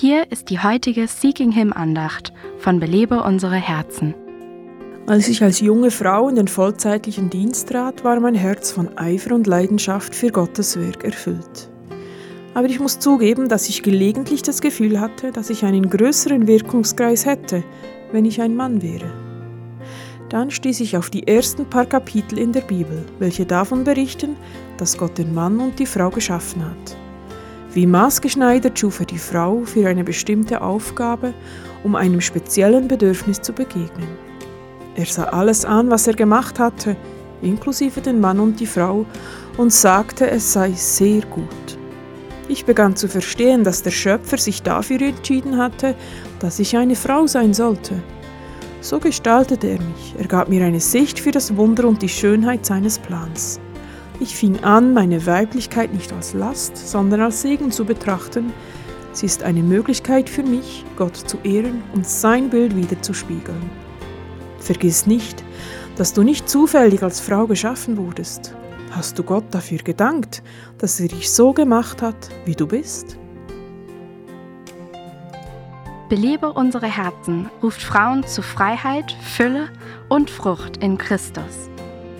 Hier ist die heutige Seeking Him Andacht von Belebe unsere Herzen. Als ich als junge Frau in den vollzeitlichen Dienst trat, war mein Herz von Eifer und Leidenschaft für Gottes Werk erfüllt. Aber ich muss zugeben, dass ich gelegentlich das Gefühl hatte, dass ich einen größeren Wirkungskreis hätte, wenn ich ein Mann wäre. Dann stieß ich auf die ersten paar Kapitel in der Bibel, welche davon berichten, dass Gott den Mann und die Frau geschaffen hat. Wie maßgeschneidert schuf er die Frau für eine bestimmte Aufgabe, um einem speziellen Bedürfnis zu begegnen. Er sah alles an, was er gemacht hatte, inklusive den Mann und die Frau, und sagte, es sei sehr gut. Ich begann zu verstehen, dass der Schöpfer sich dafür entschieden hatte, dass ich eine Frau sein sollte. So gestaltete er mich, er gab mir eine Sicht für das Wunder und die Schönheit seines Plans. Ich fing an, meine Weiblichkeit nicht als Last, sondern als Segen zu betrachten. Sie ist eine Möglichkeit für mich, Gott zu ehren und sein Bild wiederzuspiegeln. Vergiss nicht, dass du nicht zufällig als Frau geschaffen wurdest. Hast du Gott dafür gedankt, dass er dich so gemacht hat, wie du bist? Belebe unsere Herzen ruft Frauen zu Freiheit, Fülle und Frucht in Christus.